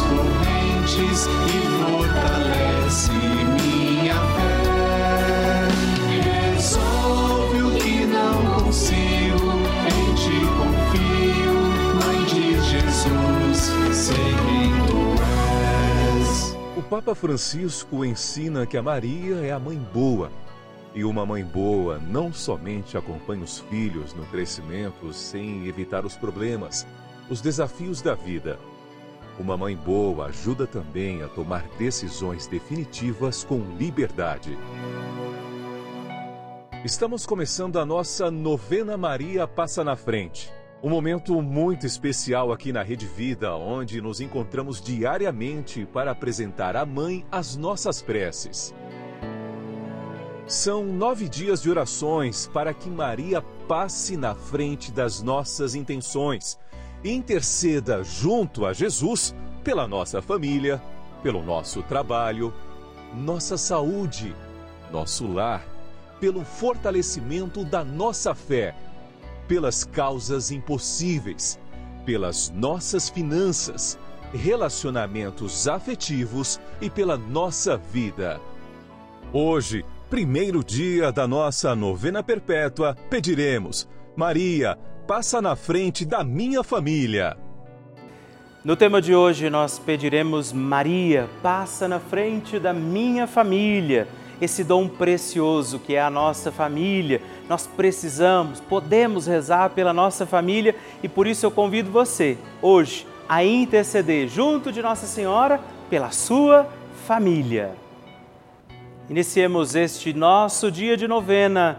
correntes e fortalece minha fé. Resolve o que não consigo, em ti confio, Mãe de Jesus, sei quem tu és. O Papa Francisco ensina que a Maria é a mãe boa. E uma mãe boa não somente acompanha os filhos no crescimento sem evitar os problemas, os desafios da vida. Uma mãe boa ajuda também a tomar decisões definitivas com liberdade. Estamos começando a nossa novena Maria Passa na Frente. Um momento muito especial aqui na Rede Vida, onde nos encontramos diariamente para apresentar à Mãe as nossas preces. São nove dias de orações para que Maria passe na frente das nossas intenções interceda junto a Jesus pela nossa família, pelo nosso trabalho, nossa saúde, nosso lar, pelo fortalecimento da nossa fé, pelas causas impossíveis, pelas nossas finanças, relacionamentos afetivos e pela nossa vida. Hoje, primeiro dia da nossa novena perpétua, pediremos: Maria, passa na frente da minha família. No tema de hoje, nós pediremos: Maria, passa na frente da minha família. Esse dom precioso que é a nossa família, nós precisamos, podemos rezar pela nossa família e por isso eu convido você, hoje, a interceder junto de Nossa Senhora pela sua família. Iniciemos este nosso dia de novena,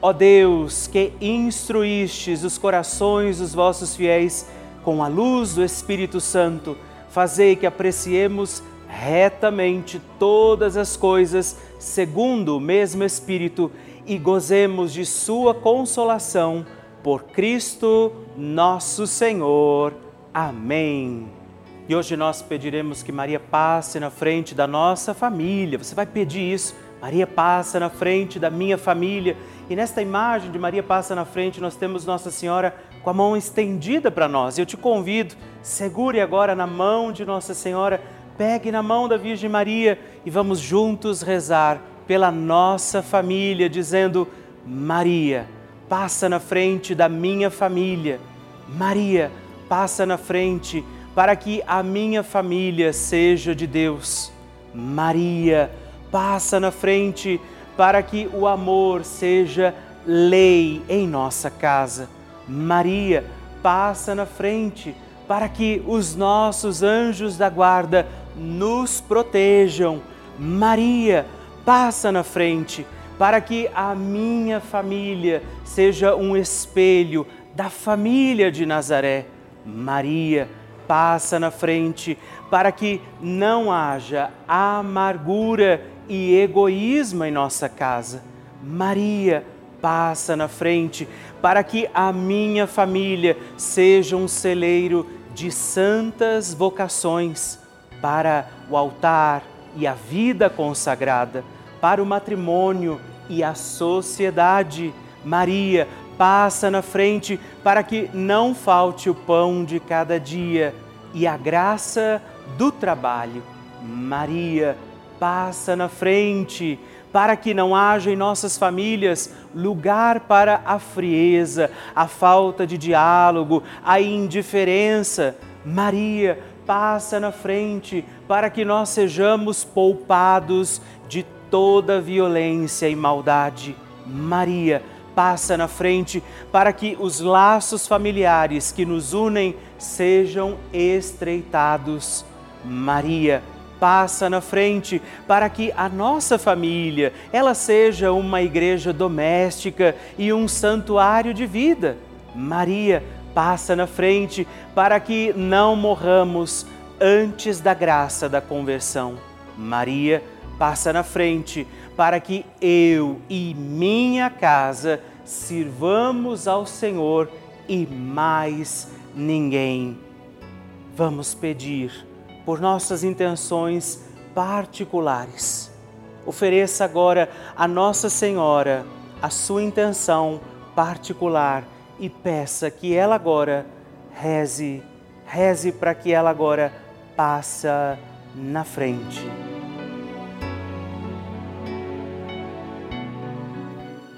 Ó Deus, que instruístes os corações dos vossos fiéis com a luz do Espírito Santo, fazei que apreciemos retamente todas as coisas segundo o mesmo Espírito e gozemos de Sua consolação por Cristo nosso Senhor. Amém. E hoje nós pediremos que Maria passe na frente da nossa família. Você vai pedir isso. Maria passa na frente da minha família. E nesta imagem de Maria passa na frente, nós temos Nossa Senhora com a mão estendida para nós. Eu te convido, segure agora na mão de Nossa Senhora, pegue na mão da Virgem Maria e vamos juntos rezar pela nossa família, dizendo: Maria, passa na frente da minha família. Maria, passa na frente para que a minha família seja de Deus. Maria, passa na frente para que o amor seja lei em nossa casa. Maria, passa na frente para que os nossos anjos da guarda nos protejam. Maria, passa na frente para que a minha família seja um espelho da família de Nazaré. Maria, passa na frente para que não haja amargura e egoísmo em nossa casa. Maria, passa na frente para que a minha família seja um celeiro de santas vocações para o altar e a vida consagrada, para o matrimônio e a sociedade. Maria, passa na frente para que não falte o pão de cada dia e a graça do trabalho. Maria, passa na frente para que não haja em nossas famílias lugar para a frieza, a falta de diálogo, a indiferença. Maria, passa na frente para que nós sejamos poupados de toda violência e maldade. Maria, passa na frente para que os laços familiares que nos unem sejam estreitados. Maria, passa na frente para que a nossa família, ela seja uma igreja doméstica e um santuário de vida. Maria, passa na frente para que não morramos antes da graça da conversão. Maria, passa na frente para que eu e minha casa sirvamos ao Senhor e mais ninguém. Vamos pedir por nossas intenções particulares. Ofereça agora a Nossa Senhora a sua intenção particular e peça que ela agora reze, reze para que ela agora passa na frente.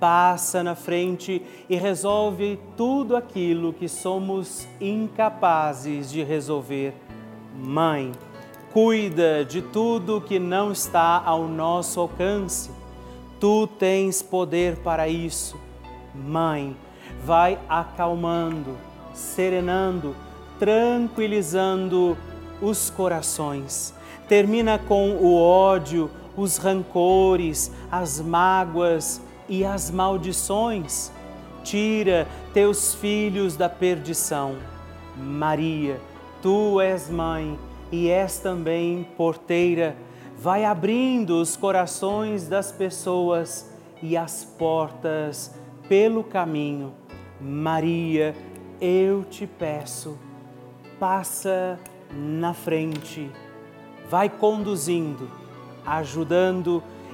passa na frente e resolve tudo aquilo que somos incapazes de resolver. Mãe, cuida de tudo que não está ao nosso alcance. Tu tens poder para isso. Mãe, vai acalmando, serenando, tranquilizando os corações. Termina com o ódio, os rancores, as mágoas, e as maldições. Tira teus filhos da perdição. Maria, tu és mãe e és também porteira. Vai abrindo os corações das pessoas e as portas pelo caminho. Maria, eu te peço, passa na frente, vai conduzindo, ajudando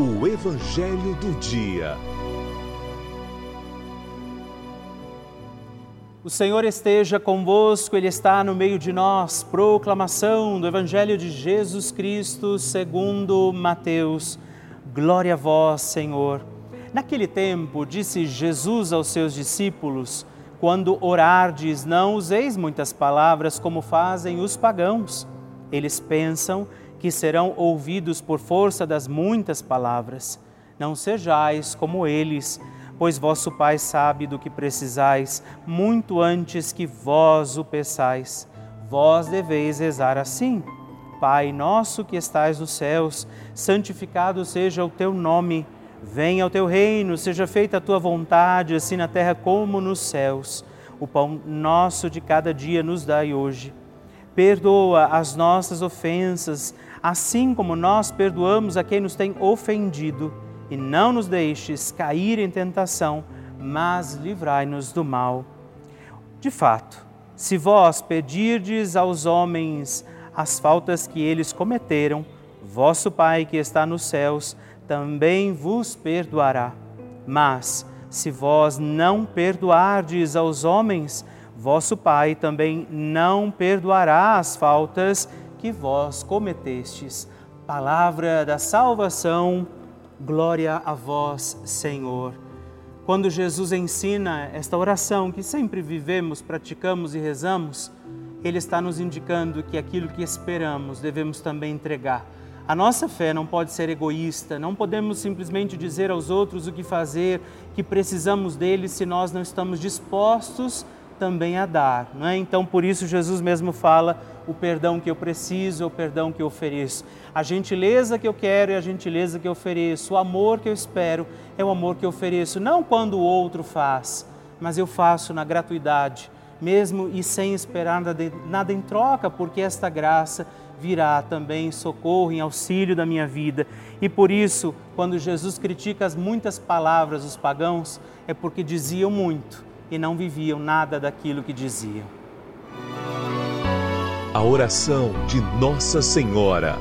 O Evangelho do Dia. O Senhor esteja convosco, Ele está no meio de nós. Proclamação do Evangelho de Jesus Cristo segundo Mateus. Glória a vós, Senhor. Naquele tempo, disse Jesus aos seus discípulos: Quando orardes, não useis muitas palavras como fazem os pagãos. Eles pensam que serão ouvidos por força das muitas palavras. Não sejais como eles, pois vosso Pai sabe do que precisais, muito antes que vós o peçais. Vós deveis rezar assim: Pai nosso que estais nos céus, santificado seja o teu nome. Venha o teu reino, seja feita a tua vontade, assim na terra como nos céus. O pão nosso de cada dia nos dai hoje. Perdoa as nossas ofensas, assim como nós perdoamos a quem nos tem ofendido, e não nos deixes cair em tentação, mas livrai-nos do mal. De fato, se vós pedirdes aos homens as faltas que eles cometeram, vosso Pai que está nos céus também vos perdoará. Mas, se vós não perdoardes aos homens, vosso Pai também não perdoará as faltas que vós cometestes. Palavra da salvação, glória a vós, Senhor. Quando Jesus ensina esta oração que sempre vivemos, praticamos e rezamos, ele está nos indicando que aquilo que esperamos devemos também entregar. A nossa fé não pode ser egoísta, não podemos simplesmente dizer aos outros o que fazer, que precisamos deles se nós não estamos dispostos também a dar. É? Então, por isso, Jesus mesmo fala: o perdão que eu preciso, o perdão que eu ofereço. A gentileza que eu quero é a gentileza que eu ofereço. O amor que eu espero é o amor que eu ofereço. Não quando o outro faz, mas eu faço na gratuidade mesmo e sem esperar nada em troca, porque esta graça virá também em socorro, em auxílio da minha vida. E por isso, quando Jesus critica as muitas palavras dos pagãos, é porque diziam muito e não viviam nada daquilo que diziam. A oração de Nossa Senhora.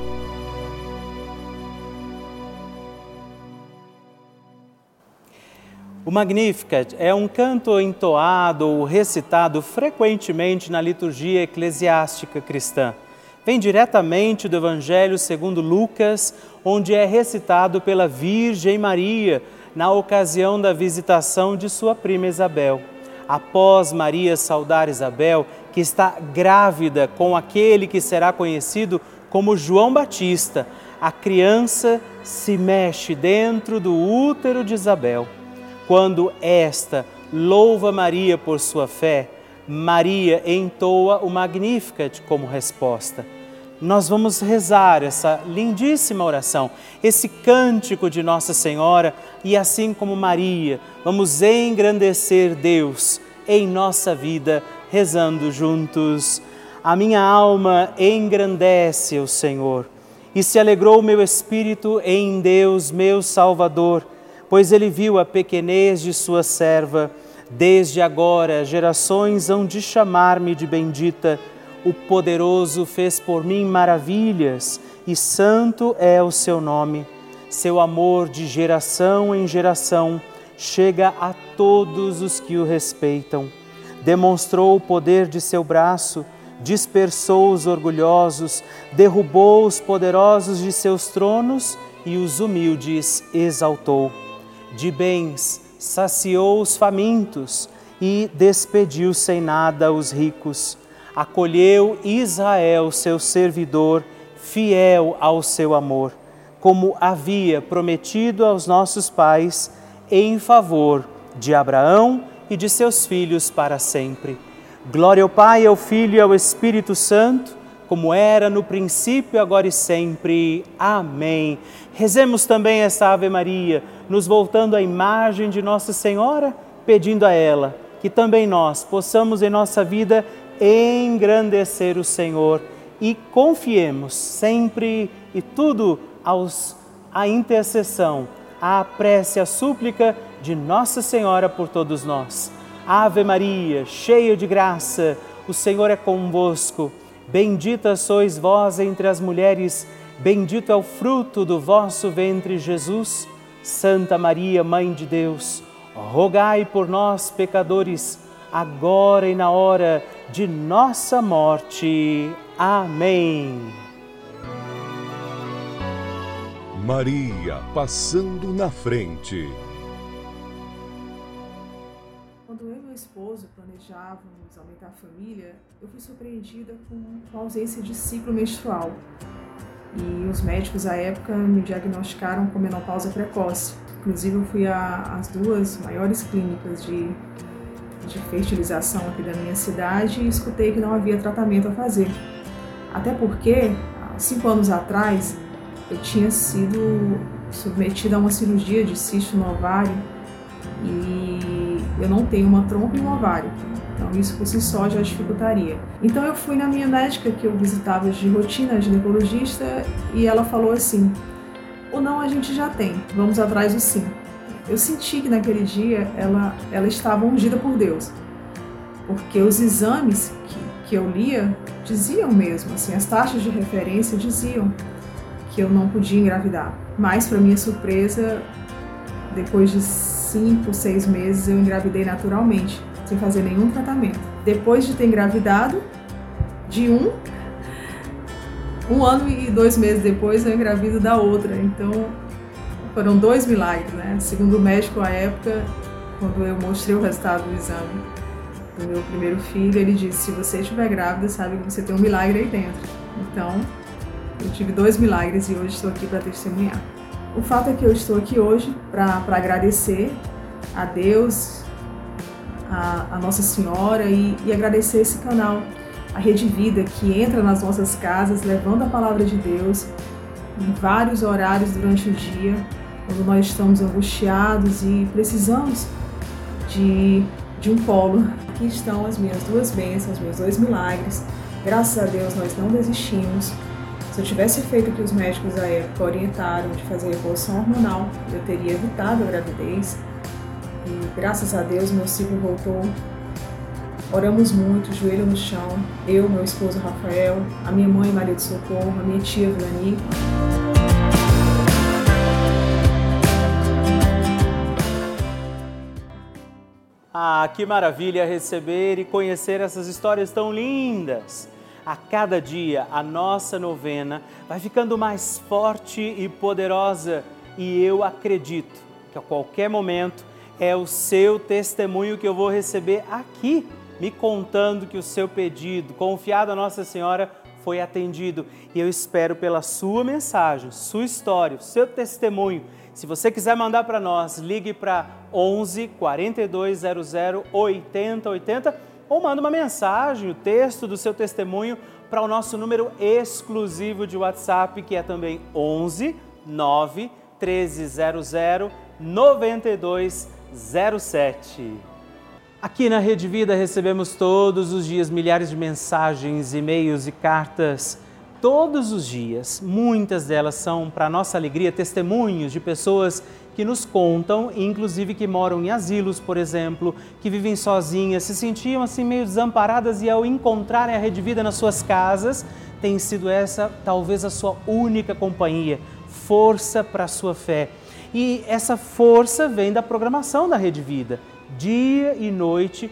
O Magnificat é um canto entoado ou recitado frequentemente na liturgia eclesiástica cristã. Vem diretamente do Evangelho segundo Lucas, onde é recitado pela Virgem Maria na ocasião da visitação de sua prima Isabel. Após Maria saudar Isabel, que está grávida com aquele que será conhecido como João Batista, a criança se mexe dentro do útero de Isabel quando esta louva Maria por sua fé, Maria entoa o Magnificat como resposta. Nós vamos rezar essa lindíssima oração, esse cântico de Nossa Senhora e assim como Maria, vamos engrandecer Deus em nossa vida, rezando juntos. A minha alma engrandece o Senhor e se alegrou o meu espírito em Deus, meu Salvador pois ele viu a pequenez de sua serva. Desde agora gerações hão de chamar-me de bendita. O poderoso fez por mim maravilhas, e santo é o seu nome. Seu amor de geração em geração chega a todos os que o respeitam. Demonstrou o poder de seu braço, dispersou os orgulhosos, derrubou os poderosos de seus tronos e os humildes exaltou de bens, saciou os famintos e despediu sem nada os ricos. Acolheu Israel, seu servidor, fiel ao seu amor, como havia prometido aos nossos pais, em favor de Abraão e de seus filhos para sempre. Glória ao Pai, ao Filho e ao Espírito Santo, como era no princípio, agora e sempre. Amém. Rezemos também esta Ave Maria nos voltando à imagem de Nossa Senhora, pedindo a ela que também nós possamos em nossa vida engrandecer o Senhor e confiemos sempre e tudo aos a intercessão, a prece, a súplica de Nossa Senhora por todos nós. Ave Maria, cheia de graça, o Senhor é convosco. Bendita sois vós entre as mulheres, bendito é o fruto do vosso ventre, Jesus. Santa Maria, Mãe de Deus, rogai por nós, pecadores, agora e na hora de nossa morte. Amém. Maria passando na frente. Quando eu e meu esposo planejávamos aumentar a família, eu fui surpreendida com a ausência de ciclo menstrual e os médicos à época me diagnosticaram com menopausa precoce. Inclusive, eu fui às duas maiores clínicas de, de fertilização aqui da minha cidade e escutei que não havia tratamento a fazer. Até porque, há cinco anos atrás, eu tinha sido submetida a uma cirurgia de cisto no ovário e eu não tenho uma trompa e um ovário. Então, isso por si só já dificultaria. Então, eu fui na minha médica, que eu visitava de rotina, ginecologista, e ela falou assim: o não a gente já tem, vamos atrás do sim. Eu senti que naquele dia ela, ela estava ungida por Deus, porque os exames que, que eu lia diziam mesmo, assim, as taxas de referência diziam que eu não podia engravidar. Mas, para minha surpresa, depois de cinco, seis meses, eu engravidei naturalmente, sem fazer nenhum tratamento. Depois de ter engravidado, de um, um ano e dois meses depois, eu engravido da outra. Então, foram dois milagres, né? Segundo o médico à época, quando eu mostrei o resultado do exame do meu primeiro filho, ele disse: se você estiver grávida, sabe que você tem um milagre aí dentro. Então, eu tive dois milagres e hoje estou aqui para testemunhar. O fato é que eu estou aqui hoje para agradecer a Deus, a, a Nossa Senhora e, e agradecer esse canal, a Rede Vida, que entra nas nossas casas levando a palavra de Deus em vários horários durante o dia, quando nós estamos angustiados e precisamos de, de um polo. Aqui estão as minhas duas bênçãos, meus dois milagres. Graças a Deus nós não desistimos. Se eu tivesse feito o que os médicos da época orientaram de fazer revolução hormonal, eu teria evitado a gravidez. E graças a Deus meu ciclo voltou. Oramos muito, joelho no chão, eu, meu esposo Rafael, a minha mãe Maria de Socorro, a minha tia Vilani. Ah, que maravilha receber e conhecer essas histórias tão lindas! a cada dia a nossa novena vai ficando mais forte e poderosa e eu acredito que a qualquer momento é o seu testemunho que eu vou receber aqui, me contando que o seu pedido, confiado a Nossa Senhora, foi atendido. E eu espero pela sua mensagem, sua história, o seu testemunho. Se você quiser mandar para nós, ligue para 11 4200 8080 ou manda uma mensagem, o texto do seu testemunho para o nosso número exclusivo de WhatsApp, que é também 11 9 1300 9207. Aqui na Rede Vida recebemos todos os dias milhares de mensagens, e-mails e cartas. Todos os dias, muitas delas são, para nossa alegria, testemunhos de pessoas que nos contam, inclusive que moram em asilos, por exemplo, que vivem sozinhas, se sentiam assim meio desamparadas e ao encontrarem a Rede Vida nas suas casas, tem sido essa talvez a sua única companhia, força para a sua fé. E essa força vem da programação da Rede Vida, dia e noite,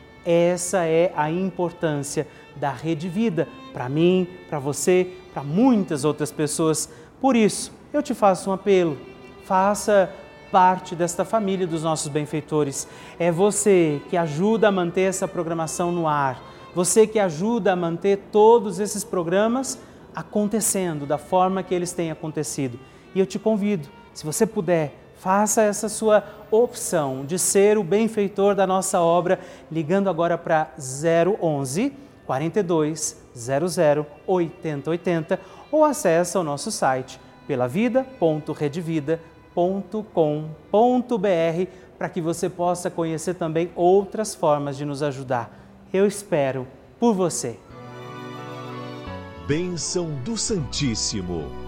Essa é a importância da Rede Vida para mim, para você, para muitas outras pessoas. Por isso, eu te faço um apelo. Faça parte desta família dos nossos benfeitores. É você que ajuda a manter essa programação no ar, você que ajuda a manter todos esses programas acontecendo da forma que eles têm acontecido. E eu te convido, se você puder, faça essa sua opção de ser o benfeitor da nossa obra, ligando agora para 011 42 00 8080 ou acesse o nosso site pelavida.redvida.com www.com.br para que você possa conhecer também outras formas de nos ajudar. Eu espero por você. Bênção do Santíssimo.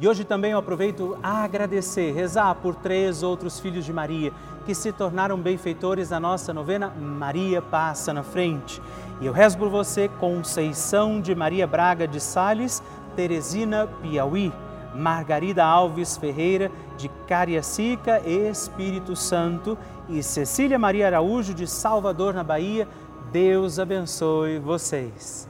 E hoje também eu aproveito a agradecer, rezar por três outros filhos de Maria que se tornaram benfeitores da nossa novena Maria Passa na Frente. E eu rezo por você, Conceição de Maria Braga de Sales, Teresina Piauí, Margarida Alves Ferreira, de Cariacica, Espírito Santo, e Cecília Maria Araújo, de Salvador, na Bahia. Deus abençoe vocês.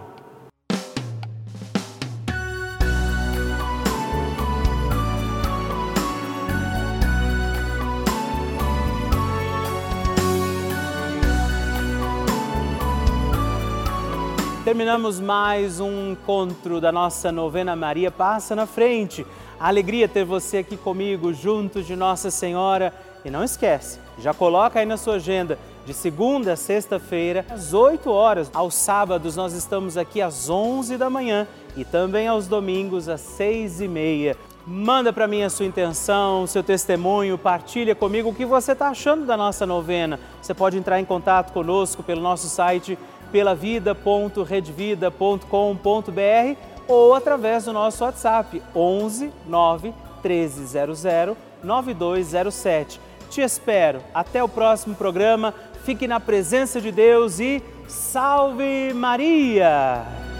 Terminamos mais um encontro da nossa novena Maria Passa na Frente. A alegria ter você aqui comigo, junto de Nossa Senhora. E não esquece, já coloca aí na sua agenda, de segunda a sexta-feira, às 8 horas. Aos sábados nós estamos aqui às 11 da manhã e também aos domingos às 6 e meia. Manda para mim a sua intenção, seu testemunho, partilha comigo o que você está achando da nossa novena. Você pode entrar em contato conosco pelo nosso site pelavida.redvida.com.br ou através do nosso WhatsApp 11 9 1300 9207. Te espero. Até o próximo programa. Fique na presença de Deus e salve Maria!